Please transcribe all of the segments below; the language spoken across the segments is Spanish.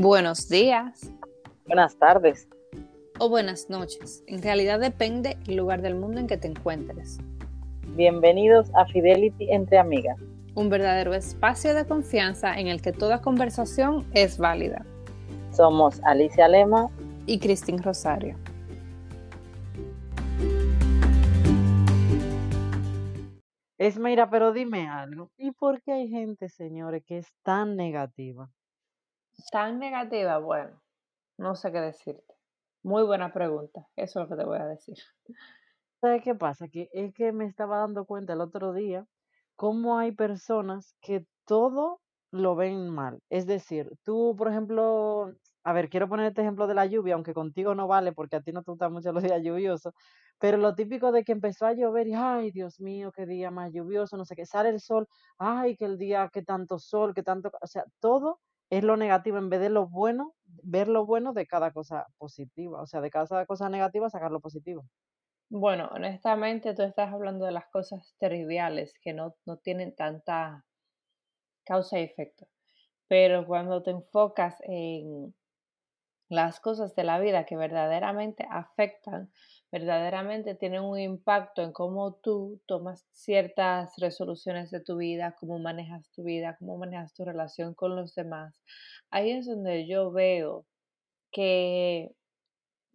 Buenos días. Buenas tardes. O buenas noches. En realidad depende el lugar del mundo en que te encuentres. Bienvenidos a Fidelity entre amigas. Un verdadero espacio de confianza en el que toda conversación es válida. Somos Alicia Lema y Cristín Rosario. Esmeira, pero dime algo. ¿Y por qué hay gente, señores, que es tan negativa? Tan negativa, bueno, no sé qué decirte. Muy buena pregunta, eso es lo que te voy a decir. ¿Sabes qué pasa? Que es que me estaba dando cuenta el otro día cómo hay personas que todo lo ven mal. Es decir, tú, por ejemplo, a ver, quiero poner este ejemplo de la lluvia, aunque contigo no vale porque a ti no te gustan mucho los días lluviosos, pero lo típico de que empezó a llover y, ay, Dios mío, qué día más lluvioso, no sé qué, sale el sol, ay, que el día, que tanto sol, que tanto, o sea, todo es lo negativo en vez de lo bueno, ver lo bueno de cada cosa positiva, o sea, de cada cosa negativa sacar lo positivo. Bueno, honestamente tú estás hablando de las cosas triviales que no, no tienen tanta causa y efecto, pero cuando te enfocas en las cosas de la vida que verdaderamente afectan verdaderamente tienen un impacto en cómo tú tomas ciertas resoluciones de tu vida, cómo manejas tu vida, cómo manejas tu relación con los demás. Ahí es donde yo veo que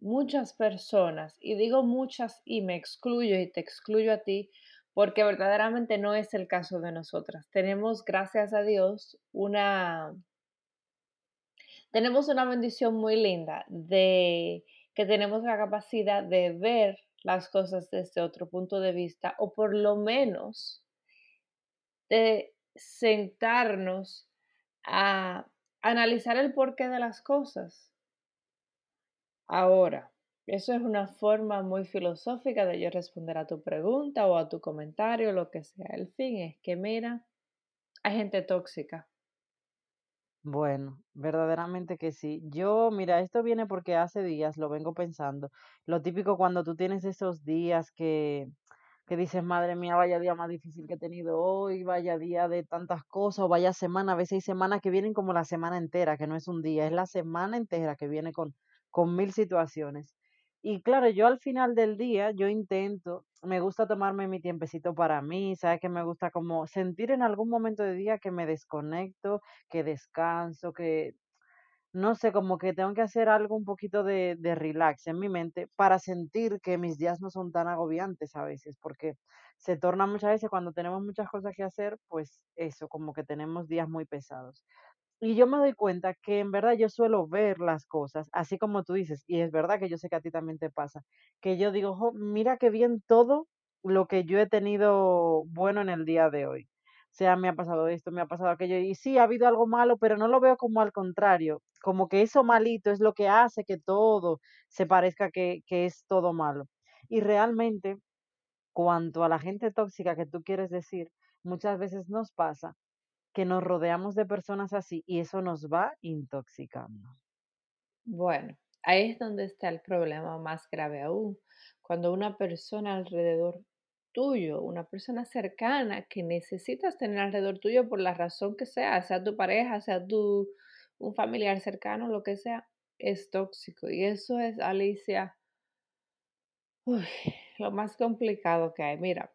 muchas personas, y digo muchas y me excluyo y te excluyo a ti, porque verdaderamente no es el caso de nosotras. Tenemos, gracias a Dios, una... Tenemos una bendición muy linda de que tenemos la capacidad de ver las cosas desde otro punto de vista o por lo menos de sentarnos a analizar el porqué de las cosas. Ahora, eso es una forma muy filosófica de yo responder a tu pregunta o a tu comentario, lo que sea. El fin es que, mira, hay gente tóxica. Bueno, verdaderamente que sí. Yo, mira, esto viene porque hace días lo vengo pensando. Lo típico cuando tú tienes esos días que, que dices, madre mía, vaya día más difícil que he tenido hoy, vaya día de tantas cosas, o vaya semana, a veces hay semanas que vienen como la semana entera, que no es un día, es la semana entera que viene con, con mil situaciones. Y claro, yo al final del día, yo intento, me gusta tomarme mi tiempecito para mí, ¿sabes? Que me gusta como sentir en algún momento del día que me desconecto, que descanso, que no sé, como que tengo que hacer algo un poquito de, de relax en mi mente para sentir que mis días no son tan agobiantes a veces, porque se torna muchas veces cuando tenemos muchas cosas que hacer, pues eso, como que tenemos días muy pesados. Y yo me doy cuenta que en verdad yo suelo ver las cosas, así como tú dices, y es verdad que yo sé que a ti también te pasa, que yo digo, "Jo, mira qué bien todo lo que yo he tenido bueno en el día de hoy. O sea, me ha pasado esto, me ha pasado aquello, y sí, ha habido algo malo, pero no lo veo como al contrario, como que eso malito es lo que hace que todo se parezca que, que es todo malo. Y realmente, cuanto a la gente tóxica que tú quieres decir, muchas veces nos pasa que nos rodeamos de personas así y eso nos va intoxicando. Bueno, ahí es donde está el problema más grave aún. Cuando una persona alrededor tuyo, una persona cercana que necesitas tener alrededor tuyo por la razón que sea, sea tu pareja, sea tu un familiar cercano, lo que sea, es tóxico. Y eso es, Alicia, uy, lo más complicado que hay. Mira,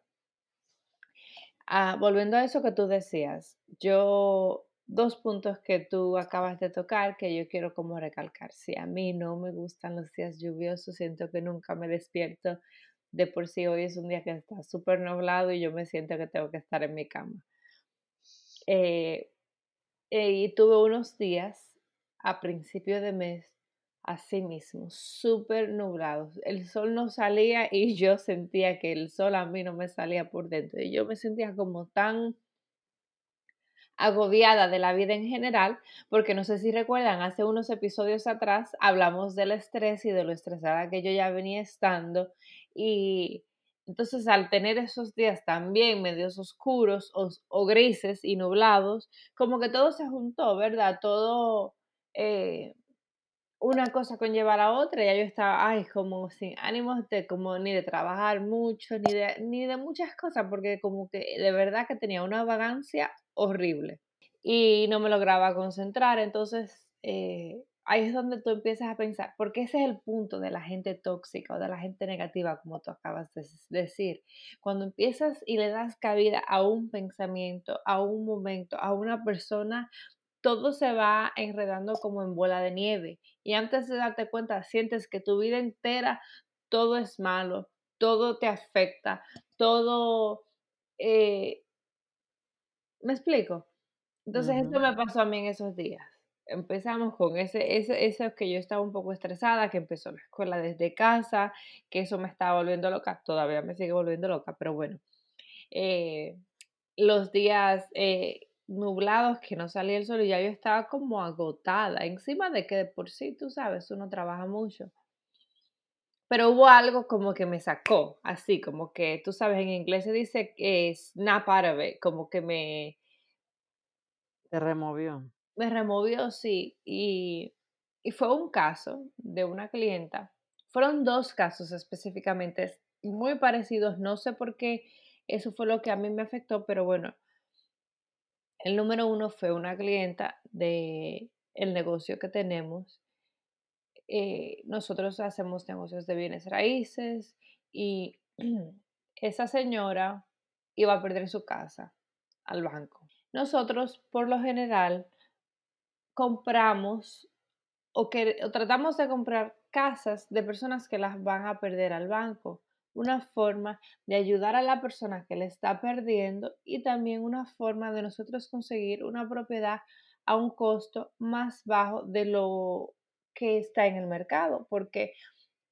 Ah, volviendo a eso que tú decías, yo, dos puntos que tú acabas de tocar que yo quiero como recalcar. Si a mí no me gustan los días lluviosos, siento que nunca me despierto. De por sí hoy es un día que está súper nublado y yo me siento que tengo que estar en mi cama. Eh, eh, y tuve unos días a principio de mes Así mismo, súper nublados. El sol no salía y yo sentía que el sol a mí no me salía por dentro. Y yo me sentía como tan agobiada de la vida en general, porque no sé si recuerdan, hace unos episodios atrás hablamos del estrés y de lo estresada que yo ya venía estando. Y entonces al tener esos días también medios oscuros o, o grises y nublados, como que todo se juntó, ¿verdad? Todo... Eh, una cosa conlleva a la otra, ya yo estaba, ay, como sin ánimos de como ni de trabajar mucho, ni de, ni de muchas cosas, porque como que de verdad que tenía una vagancia horrible y no me lograba concentrar, entonces eh, ahí es donde tú empiezas a pensar, porque ese es el punto de la gente tóxica o de la gente negativa, como tú acabas de decir. Cuando empiezas y le das cabida a un pensamiento, a un momento, a una persona, todo se va enredando como en bola de nieve. Y antes de darte cuenta, sientes que tu vida entera todo es malo, todo te afecta, todo... Eh, ¿Me explico? Entonces, esto me pasó a mí en esos días empezamos con ese, ese, eso que yo estaba un poco estresada, que empezó la escuela desde casa, que eso me estaba volviendo loca, todavía me sigue volviendo loca, pero bueno. Eh, los días eh, nublados que no salía el sol y ya yo estaba como agotada, encima de que de por sí, tú sabes, uno trabaja mucho. Pero hubo algo como que me sacó, así como que, tú sabes, en inglés se dice que snap out of it, como que me... Te removió me removió, sí, y, fue un caso de una clienta. Fueron dos casos específicamente muy parecidos, no sé por qué eso fue lo que a mí me afectó, pero bueno, el número uno fue una clienta de el negocio que tenemos. Eh, nosotros hacemos negocios de bienes raíces y esa señora iba a perder su casa al banco. Nosotros, por lo general, compramos o, que, tratamos de comprar casas de personas que las van a perder al banco. Una forma de ayudar a la persona que le está perdiendo y también una forma de nosotros conseguir una propiedad a un costo más bajo de lo que está en el mercado, porque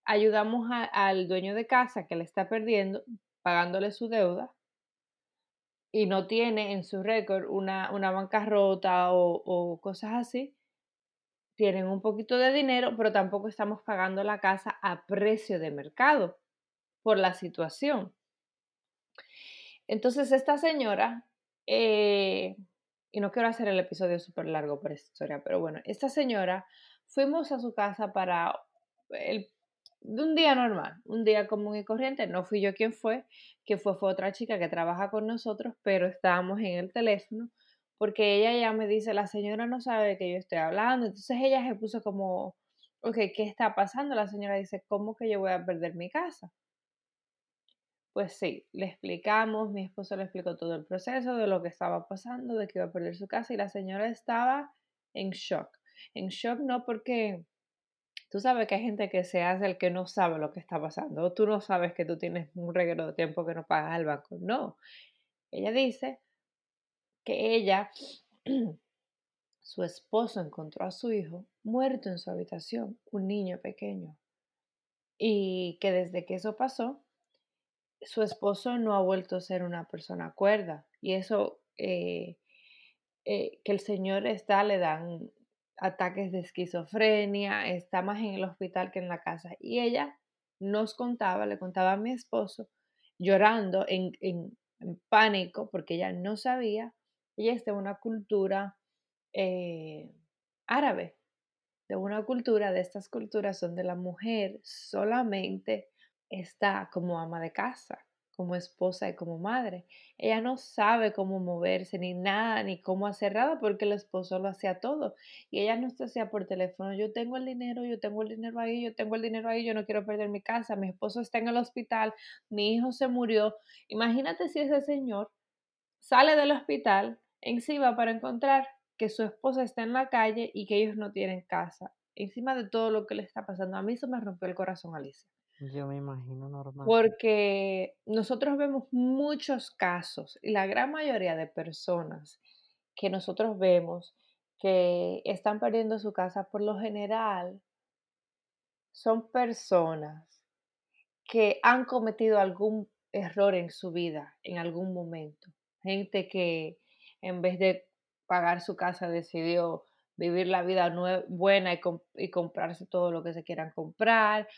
ayudamos al dueño de casa que le está perdiendo, pagándole su deuda, y no tiene en su récord una, una bancarrota o, o cosas así, tienen un poquito de dinero, pero tampoco estamos pagando la casa a precio de mercado por la situación. Entonces, esta señora, eh, y no quiero hacer el episodio súper largo por esta historia, pero bueno, esta señora, fuimos a su casa para el de un día normal, un día común y corriente. No fui yo quien fue, que fue, fue otra chica que trabaja con nosotros, pero estábamos en el teléfono porque ella ya me dice, la señora no sabe que yo estoy hablando. Entonces ella se puso como, ok, ¿qué está pasando? La señora dice, ¿cómo que yo voy a perder mi casa? Pues sí, le explicamos, mi esposo le explicó todo el proceso de lo que estaba pasando, de que iba a perder su casa y la señora estaba en shock. En shock no porque Tú sabes que hay gente que se hace el que no sabe lo que está pasando, o tú no sabes que tú tienes un reguero de tiempo que no pagas al banco. No. Ella dice que ella, su esposo encontró a su hijo muerto en su habitación, un niño pequeño, y que desde que eso pasó, su esposo no ha vuelto a ser una persona cuerda, y eso eh, eh, que el Señor está, le dan ataques de esquizofrenia, está más en el hospital que en la casa. Y ella nos contaba, le contaba a mi esposo, llorando en, pánico porque ella no sabía, ella es de una cultura eh, árabe, de una cultura, de estas culturas donde la mujer solamente está como ama de casa como esposa y como madre. Ella no sabe cómo moverse ni nada, ni cómo hacer nada, porque el esposo lo hacía todo. Y ella no se hacía por teléfono, yo tengo el dinero, yo tengo el dinero ahí, yo tengo el dinero ahí, yo no quiero perder mi casa, mi esposo está en el hospital, mi hijo se murió. Imagínate si ese señor sale del hospital encima para encontrar que su esposa está en la calle y que ellos no tienen casa. Encima de todo lo que le está pasando. A mí eso me rompió el corazón, Alicia. Yo me imagino normal. Porque nosotros vemos muchos casos y la gran mayoría de personas que nosotros vemos que están perdiendo su casa por lo general son personas que han cometido algún error en su vida en algún momento. Gente que en vez de pagar su casa decidió vivir la vida buena y, y comprarse todo lo que se quieran comprar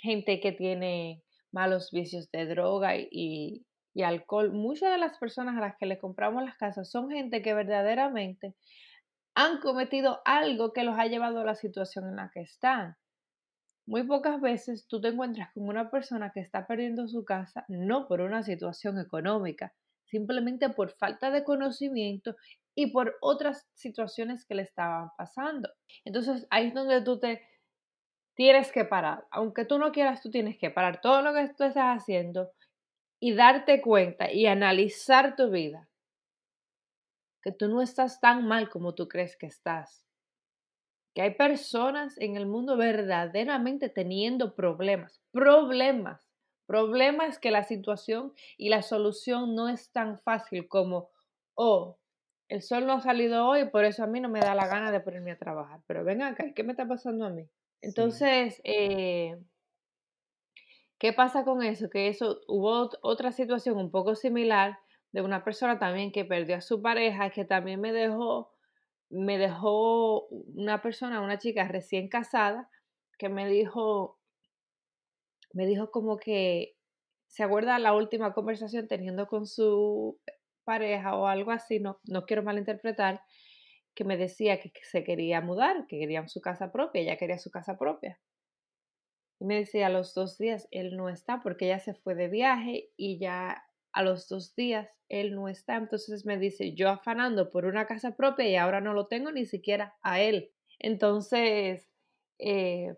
gente que tiene malos vicios de droga y, alcohol. Muchas de las personas a las que le compramos las casas son gente que verdaderamente han cometido algo que los ha llevado a la situación en la que están. Muy pocas veces tú te encuentras con una persona que está perdiendo su casa no por una situación económica, simplemente por falta de conocimiento y por otras situaciones que le estaban pasando. Entonces ahí es donde tú te tienes que parar. Aunque tú no quieras, tú tienes que parar todo lo que tú estás haciendo y darte cuenta y analizar tu vida. Que tú no estás tan mal como tú crees que estás. Que hay personas en el mundo verdaderamente teniendo problemas, problemas, problemas que la situación y la solución no es tan fácil como, oh, el sol no ha salido hoy, por eso a mí no me da la gana de ponerme a trabajar. Pero ven acá, ¿qué me está pasando a mí? Entonces, eh, ¿qué pasa con eso? Que eso hubo otra situación un poco similar de una persona también que perdió a su pareja, que también me dejó, me dejó una persona, una chica recién casada, que me dijo, me dijo como que se acuerda la última conversación teniendo con su pareja o algo así, no, no quiero malinterpretar, que me decía que, se quería mudar, que quería su casa propia, ella quería su casa propia. Y me decía a los dos días, él no está porque ella se fue de viaje y ya a los dos días él no está. Entonces me dice, yo afanando por una casa propia y ahora no lo tengo ni siquiera a él. Entonces, eh,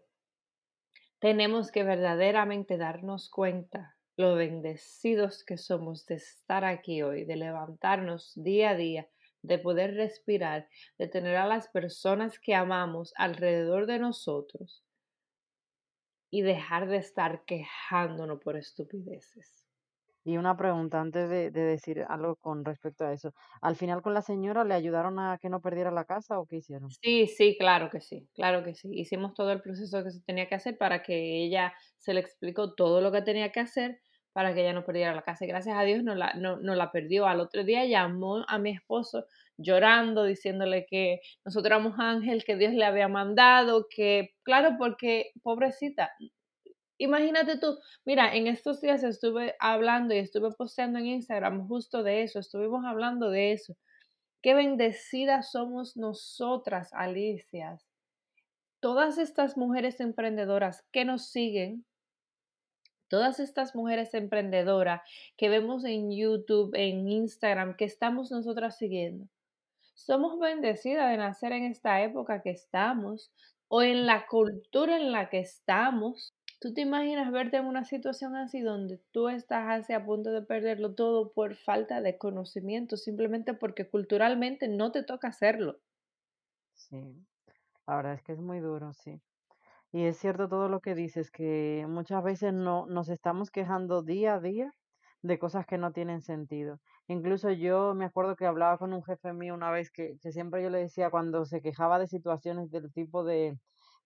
tenemos que verdaderamente darnos cuenta lo bendecidos que somos de estar aquí hoy, de levantarnos día a día, de poder respirar, de tener a las personas que amamos alrededor de nosotros y dejar de estar quejándonos por estupideces. Y una pregunta antes de, de, decir algo con respecto a eso. ¿Al final con la señora le ayudaron a que no perdiera la casa o qué hicieron? Sí, sí, claro que sí, claro que sí. Hicimos todo el proceso que se tenía que hacer para que ella se le explicó todo lo que tenía que hacer para que ella no perdiera la casa. Y gracias a Dios no la, no, no la perdió. Al otro día llamó a mi esposo llorando, diciéndole que nosotros éramos ángel, que Dios le había mandado, que, claro, porque pobrecita, Imagínate tú, mira, en estos días estuve hablando y estuve posteando en Instagram justo de eso, estuvimos hablando de eso. Qué bendecidas somos nosotras, Alicias. Todas estas mujeres emprendedoras que nos siguen, todas estas mujeres emprendedoras que vemos en YouTube, en Instagram, que estamos nosotras siguiendo. Somos bendecidas de nacer en esta época que estamos o en la cultura en la que estamos ¿Tú te imaginas verte en una situación así donde tú estás así a punto de perderlo todo por falta de conocimiento, simplemente porque culturalmente no te toca hacerlo? Sí, la verdad es que es muy duro, sí. Y es cierto todo lo que dices, que muchas veces no nos estamos quejando día a día de cosas que no tienen sentido. Incluso yo me acuerdo que hablaba con un jefe mío una vez que, que siempre yo le decía cuando se quejaba de situaciones del tipo de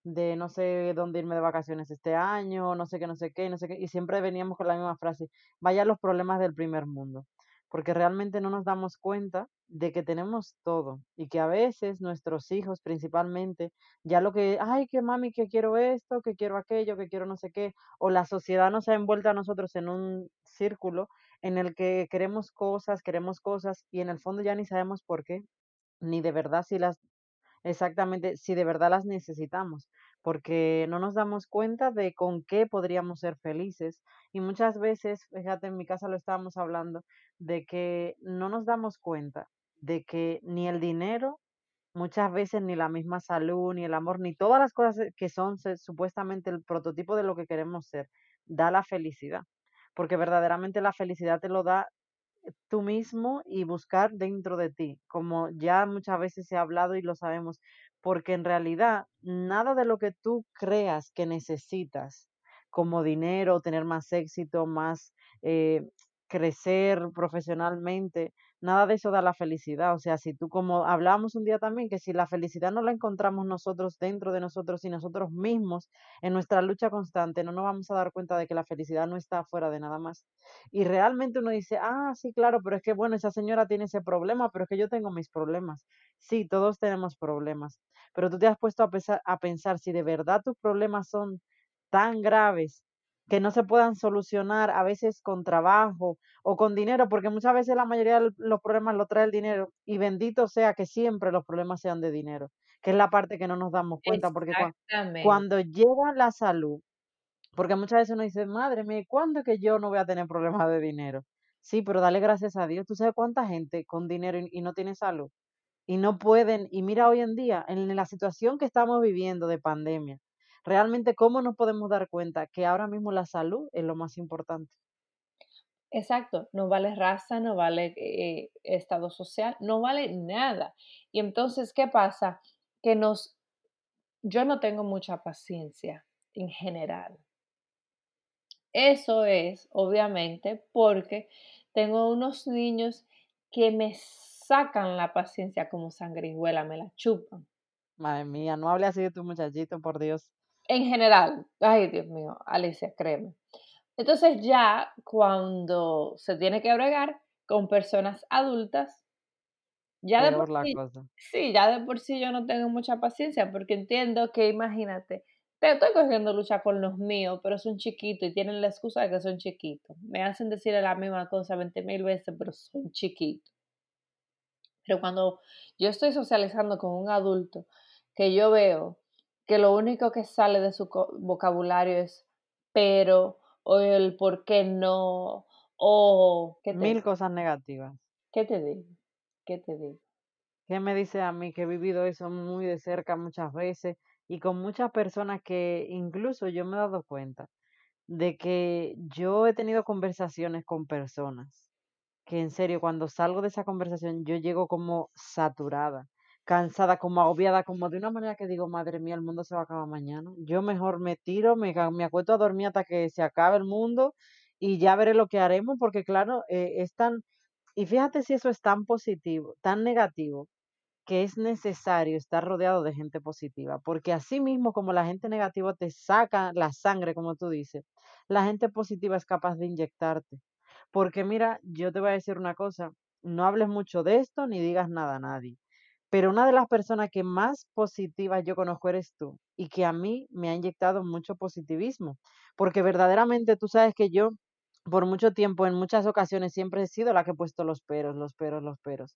de no sé dónde irme de vacaciones este año, no sé qué, no sé qué, no sé qué, y siempre veníamos con la misma frase, vaya los problemas del primer mundo, porque realmente no nos damos cuenta de que tenemos todo y que a veces nuestros hijos principalmente, ya lo que, ay, que mami, que quiero esto, que quiero aquello, que quiero no sé qué, o la sociedad nos ha envuelto a nosotros en un círculo en el que queremos cosas, queremos cosas y en el fondo ya ni sabemos por qué, ni de verdad si las Exactamente, si de verdad las necesitamos, porque no nos damos cuenta de con qué podríamos ser felices. Y muchas veces, fíjate, en mi casa lo estábamos hablando, de que no nos damos cuenta de que ni el dinero, muchas veces ni la misma salud, ni el amor, ni todas las cosas que son supuestamente el prototipo de lo que queremos ser, da la felicidad. Porque verdaderamente la felicidad te lo da tú mismo y buscar dentro de ti, como ya muchas veces se ha hablado y lo sabemos, porque en realidad nada de lo que tú creas que necesitas, como dinero, tener más éxito, más eh, crecer profesionalmente, nada de eso da la felicidad. O sea, si tú como hablábamos un día también, que si la felicidad no la encontramos nosotros dentro de nosotros y nosotros mismos en nuestra lucha constante, no nos vamos a dar cuenta de que la felicidad no está fuera de nada más. Y realmente uno dice, ah, sí, claro, pero es que bueno, esa señora tiene ese problema, pero es que yo tengo mis problemas. Sí, todos tenemos problemas, pero tú te has puesto a a pensar si de verdad tus problemas son tan graves que no se puedan solucionar a veces con trabajo o con dinero, porque muchas veces la mayoría de los problemas lo trae el dinero y bendito sea que siempre los problemas sean de dinero, que es la parte que no nos damos cuenta, porque cuando llega la salud, porque muchas veces uno dice, madre mía, ¿cuándo es que yo no voy a tener problemas de dinero? Sí, pero dale gracias a Dios. ¿Tú sabes cuánta gente con dinero y, y no tiene salud? Y no pueden, y mira hoy en día, en la situación que estamos viviendo de pandemia, realmente cómo nos podemos dar cuenta que ahora mismo la salud es lo más importante. Exacto, no vale raza, no vale eh, estado social, no vale nada. Y entonces, ¿qué pasa? Que nos, yo no tengo mucha paciencia en general. Eso es, obviamente, porque tengo unos niños que me sacan la paciencia como sangrihuela, me la chupan. Madre mía, no hable así de tu muchachito, por Dios. En general, ay Dios mío, Alicia, créeme. Entonces ya cuando se tiene que bregar con personas adultas, ya de por sí, cosa. sí, ya de por sí yo no tengo mucha paciencia porque entiendo que imagínate, te estoy cogiendo lucha con los míos, pero son chiquitos y tienen la excusa de que son chiquitos. Me hacen decir la misma cosa 20 mil veces, pero son chiquitos. Pero cuando yo estoy socializando con un adulto que yo veo que lo único que sale de su vocabulario es pero o el por qué no o qué te, Mil cosas negativas. qué te digo, qué te digo. ¿Qué me dice a mí que he vivido eso muy de cerca muchas veces y con muchas personas que incluso yo me he dado cuenta de que yo he tenido conversaciones con personas que en serio cuando salgo de esa conversación yo llego como saturada, cansada, como agobiada, como de una manera que digo, madre mía, el mundo se va a acabar mañana. Yo mejor me tiro, me, me acuesto a dormir hasta que se acabe el mundo y ya veré lo que haremos porque claro, eh, es tan, y fíjate si eso es tan positivo, tan negativo que es necesario estar rodeado de gente positiva, porque así mismo como la gente negativa te saca la sangre, como tú dices, la gente positiva es capaz de inyectarte. Porque mira, yo te voy a decir una cosa, no hables mucho de esto ni digas nada a nadie, pero una de las personas que más positivas yo conozco eres tú y que a mí me ha inyectado mucho positivismo, porque verdaderamente tú sabes que yo por mucho tiempo, en muchas ocasiones, siempre he sido la que he puesto los peros, los peros, los peros.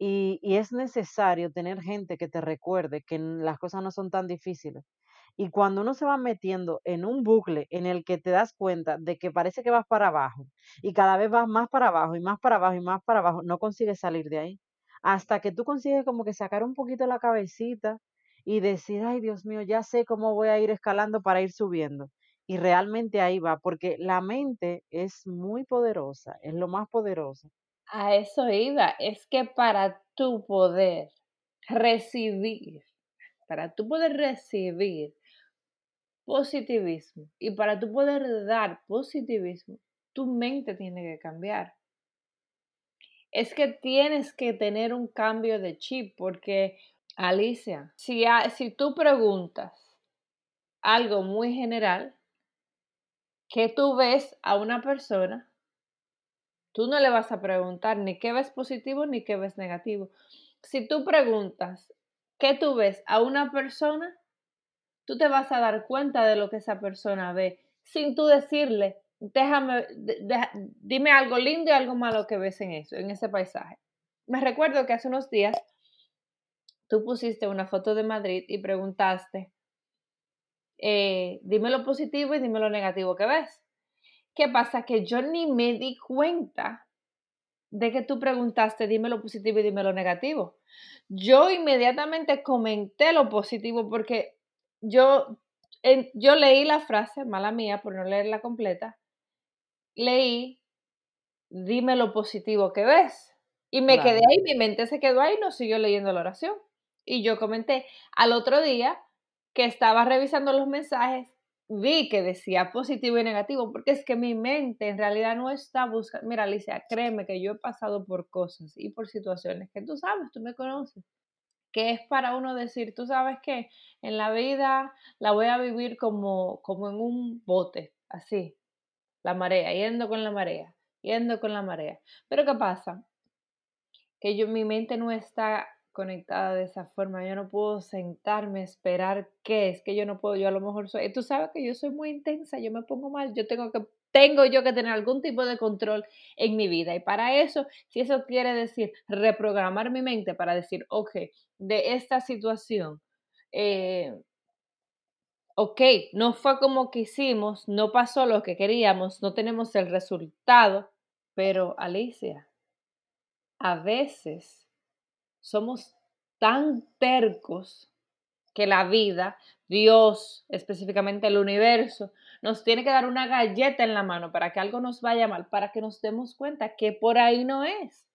Y, es necesario tener gente que te recuerde que las cosas no son tan difíciles. Y cuando uno se va metiendo en un bucle en el que te das cuenta de que parece que vas para abajo y cada vez vas más para abajo y más para abajo y más para abajo, no consigues salir de ahí. Hasta que tú consigues como que sacar un poquito la cabecita y decir, ay Dios mío, ya sé cómo voy a ir escalando para ir subiendo. Y realmente ahí va, porque la mente es muy poderosa, es lo más poderoso. A eso iba, es que para tu poder recibir, para tu poder recibir positivismo y para tu poder dar positivismo, tu mente tiene que cambiar. Es que tienes que tener un cambio de chip porque, Alicia, si, si tú preguntas algo muy general, que tú ves a una persona, tú no le vas a preguntar ni qué ves positivo ni qué ves negativo. Si tú preguntas qué tú ves a una persona, tú te vas a dar cuenta de lo que esa persona ve sin tú decirle, déjame, dime algo lindo y algo malo que ves en eso, en ese paisaje. Me recuerdo que hace unos días tú pusiste una foto de Madrid y preguntaste, eh, dime lo positivo y dime lo negativo que ves. ¿Qué pasa? Que yo ni me di cuenta de que tú preguntaste, dime lo positivo y dime lo negativo. Yo inmediatamente comenté lo positivo porque yo, yo leí la frase, mala mía por no leerla completa, leí, dime lo positivo que ves. Y me quedé ahí, mi mente se quedó ahí, no siguió leyendo la oración. Y yo comenté, al otro día que estaba revisando los mensajes, vi que decía positivo y negativo, porque es que mi mente en realidad no está buscando, mira Alicia, créeme que yo he pasado por cosas y por situaciones que tú sabes, tú me conoces, que es para uno decir, tú sabes que en la vida la voy a vivir como, como en un bote, así, la marea, yendo con la marea, yendo con la marea. Pero ¿qué pasa? Que yo, mi mente no está conectada de esa forma. Yo no puedo sentarme esperar qué es, que yo no puedo, yo a lo mejor soy, tú sabes que yo soy muy intensa, yo me pongo mal, yo tengo que, tengo yo que tener algún tipo de control en mi vida. Y para eso, si eso quiere decir reprogramar mi mente para decir, ok, de esta situación, eh, ok, no fue como quisimos, no pasó lo que queríamos, no tenemos el resultado, Pero Alicia, a veces somos tan tercos que la vida, Dios, específicamente el universo, nos tiene que dar una galleta en la mano para que algo nos vaya mal, para que nos demos cuenta que por ahí no es.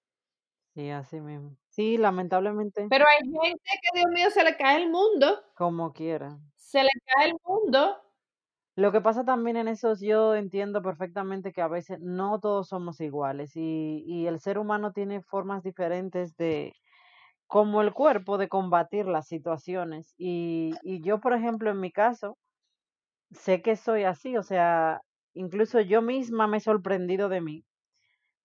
Sí, así mismo. Sí, lamentablemente, Pero hay gente que, Dios mío, se le cae el mundo, como quiera. se le cae el mundo. Lo que pasa también en esos, yo entiendo perfectamente que a veces no todos somos iguales y, y el ser humano tiene formas diferentes de, como el cuerpo, de combatir las situaciones. Y, y yo, por ejemplo, en mi caso, sé que soy así, o sea, incluso yo misma me he sorprendido de mí,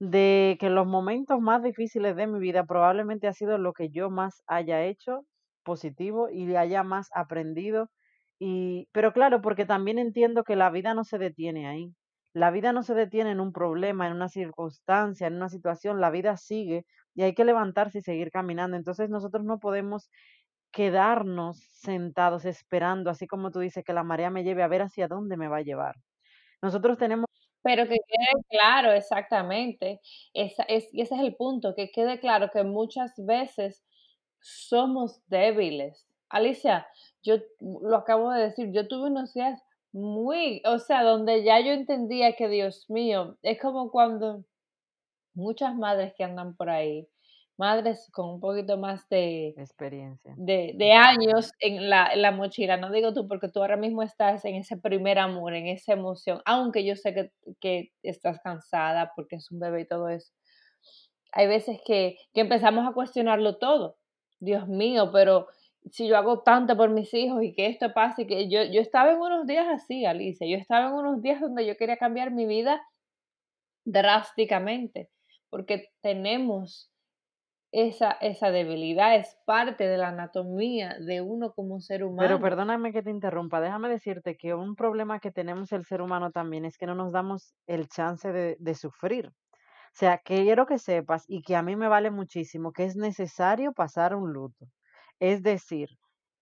de que los momentos más difíciles de mi vida probablemente ha sido lo que yo más haya hecho positivo y haya más aprendido. Y, pero claro, porque también entiendo que la vida no se detiene ahí. La vida no se detiene en un problema, en una circunstancia, en una situación, la vida sigue y hay que levantarse y seguir caminando. Entonces nosotros no podemos quedarnos sentados esperando, así como tú dices, que la marea me lleve a ver hacia dónde me va a llevar. Nosotros tenemos, Pero que quede claro, exactamente. Esa es, y ese es el punto, que quede claro que muchas veces somos débiles. Alicia, yo lo acabo de decir, yo tuve unos días muy, o sea, donde ya yo entendía que, Dios mío, es como cuando muchas madres que andan por ahí, madres con un poquito más de, experiencia. de, de años en la, en la mochila, no digo tú, porque tú ahora mismo estás en ese primer amor, en esa emoción, aunque yo sé que, que estás cansada porque es un bebé y todo eso. Hay veces que, que empezamos a cuestionarlo todo. Dios mío, pero si yo hago tanto por mis hijos y que esto pase, que yo, yo estaba en unos días así, Alicia, yo estaba en unos días donde yo quería cambiar mi vida drásticamente, porque tenemos esa, esa debilidad, es parte de la anatomía de uno como ser Pero humano. perdóname que te interrumpa, déjame decirte que un problema que tenemos el ser humano también es que no nos damos el chance de, de sufrir. O sea, que quiero que sepas y que a mí me vale muchísimo que es necesario pasar un luto. Es decir,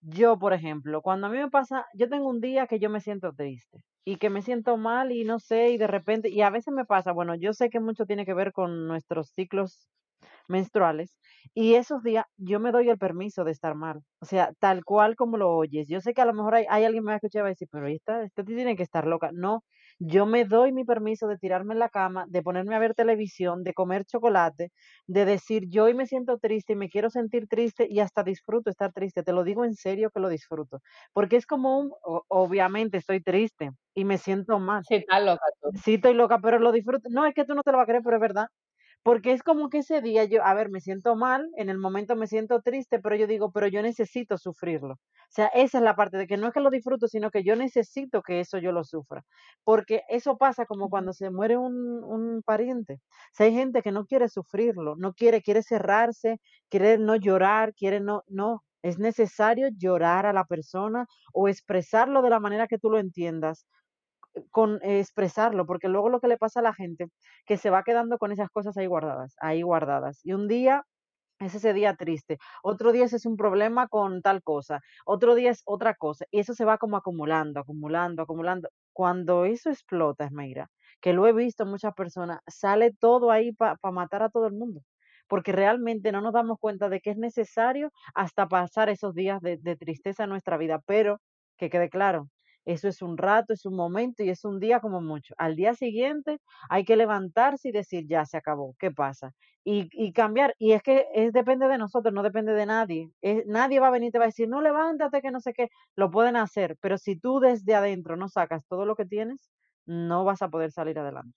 yo, por ejemplo, cuando a mí me pasa, yo tengo un día que yo me siento triste y que me siento mal y no sé, y de repente, y a veces me pasa, bueno, yo sé que mucho tiene que ver con nuestros ciclos menstruales y esos días yo me doy el permiso de estar mal, o sea, tal cual como lo oyes. Yo sé que a lo mejor hay, hay alguien que me va a escuchar y va a decir, pero esta, esta tiene que estar loca. No, yo me doy mi permiso de tirarme en la cama, de ponerme a ver televisión, de comer chocolate, de decir yo hoy me siento triste y me quiero sentir triste y hasta disfruto estar triste. Te lo digo en serio que lo disfruto, porque es como un, obviamente estoy triste y me siento mal. Sí, estás loca tú. Sí, estoy loca, pero lo disfruto. No, es que tú no te lo vas a creer, pero es verdad. Porque es como que ese día yo, a ver, me siento mal, en el momento me siento triste, pero yo digo, pero yo necesito sufrirlo. O sea, esa es la parte de que no es que lo disfruto, sino que yo necesito que eso yo lo sufra. Porque eso pasa como cuando se muere un, un pariente. O sea, hay gente que no quiere sufrirlo, no quiere, quiere cerrarse, quiere no llorar, quiere no, no. Es necesario llorar a la persona o expresarlo de la manera que tú lo entiendas con expresarlo, porque luego lo que le pasa a la gente, que se va quedando con esas cosas ahí guardadas, ahí guardadas. Y un día es ese día triste, otro día es un problema con tal cosa, otro día es otra cosa, y eso se va como acumulando, acumulando, acumulando. Cuando eso explota, Esmeira, que lo he visto en muchas personas, sale todo ahí para matar a todo el mundo, porque realmente no nos damos cuenta de que es necesario hasta pasar esos días de tristeza en nuestra vida, pero que quede claro, eso es un rato, es un momento y es un día como mucho. Al día siguiente hay que levantarse y decir, ya se acabó, ¿qué pasa? y, y cambiar. Y es que es, depende de nosotros, no depende de nadie. Nadie va a venir y te va a decir, no, levántate, que no sé qué. Lo pueden hacer, pero si tú desde adentro no sacas todo lo que tienes, no vas a poder salir adelante.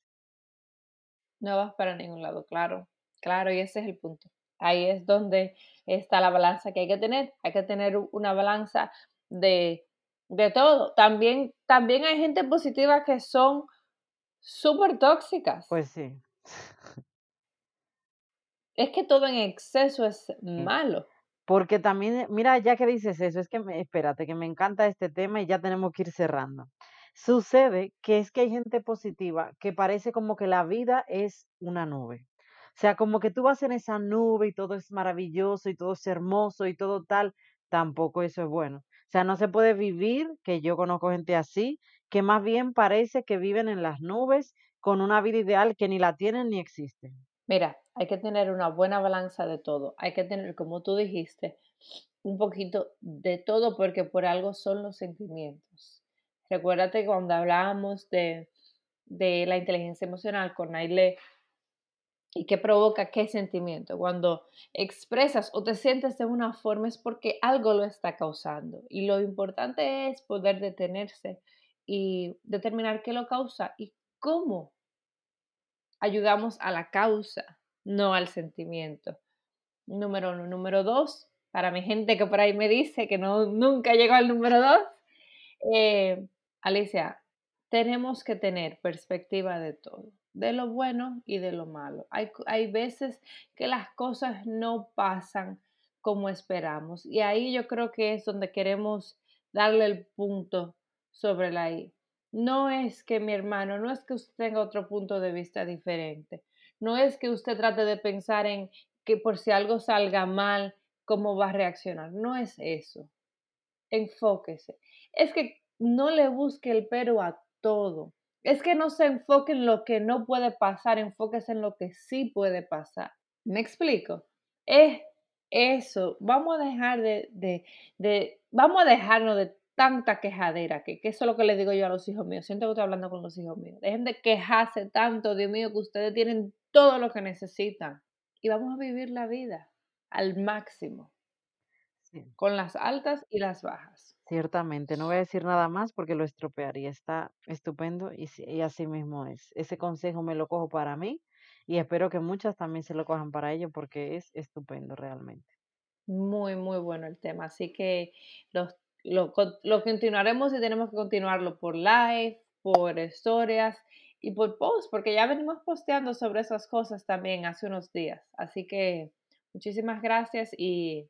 No vas para ningún lado, claro, claro, y ese es el punto. Ahí es donde está la balanza que hay que tener. Hay que tener una balanza de, de todo. También, también hay gente positiva que son súper tóxicas. Pues sí. Es que todo en exceso es malo. Porque también, eh, mira, ya que dices eso, es que me, espérate, que me encanta este tema y ya tenemos que ir cerrando. Sucede que es que hay gente positiva que parece como que la vida es una nube. O sea, como que tú vas en esa nube y todo es maravilloso y todo es hermoso y todo tal, tampoco eso es bueno. Sea, no se puede vivir, que yo conozco gente así, que más bien parece que viven en las nubes, con una vida ideal que ni la tienen ni existe. Mira, hay que tener una buena balanza de todo. Hay que tener, como tú dijiste, un poquito de todo porque por algo son los sentimientos. Recuérdate cuando hablábamos de, de la inteligencia emocional con Naile y qué provoca qué sentimiento. Cuando expresas o te sientes de una forma es porque algo lo está causando. Y lo importante es poder detenerse y determinar qué lo causa y cómo ayudamos a la causa, no al sentimiento. Número uno. Número dos, para mi gente que por ahí me dice que no, nunca llegó al número dos, eh, Alicia, tenemos que tener perspectiva de todo, de lo bueno y de lo malo. Hay, hay veces que las cosas no pasan como esperamos y ahí yo creo que es donde queremos darle el punto sobre la I. No es que mi hermano, no es que usted tenga otro punto de vista diferente. No es que usted trate de pensar en que por si algo salga mal, cómo va a reaccionar. No es eso. Enfóquese. Es que no le busque el pero a todo. Es que no se enfoque en lo que no puede pasar, enfóquese en lo que sí puede pasar. ¿Me explico? Es eso. Vamos a dejar de, de, de vamos a dejarnos de tanta quejadera, que, eso es lo que le digo yo a los hijos míos. Siento que estoy hablando con los hijos míos. Dejen de quejarse tanto, Dios mío, que ustedes tienen todo lo que necesitan. Y vamos a vivir la vida al máximo, con las altas y las bajas. Ciertamente, no voy a decir nada más porque lo estropearía. Está estupendo y, y así mismo es. Ese consejo me lo cojo para mí y espero que muchas también se lo cojan para ellos porque es estupendo realmente. Muy, muy bueno el tema. Así que los lo, continuaremos y tenemos que continuarlo por live, por historias y por post, porque ya venimos posteando sobre esas cosas también hace unos días. Así que muchísimas gracias y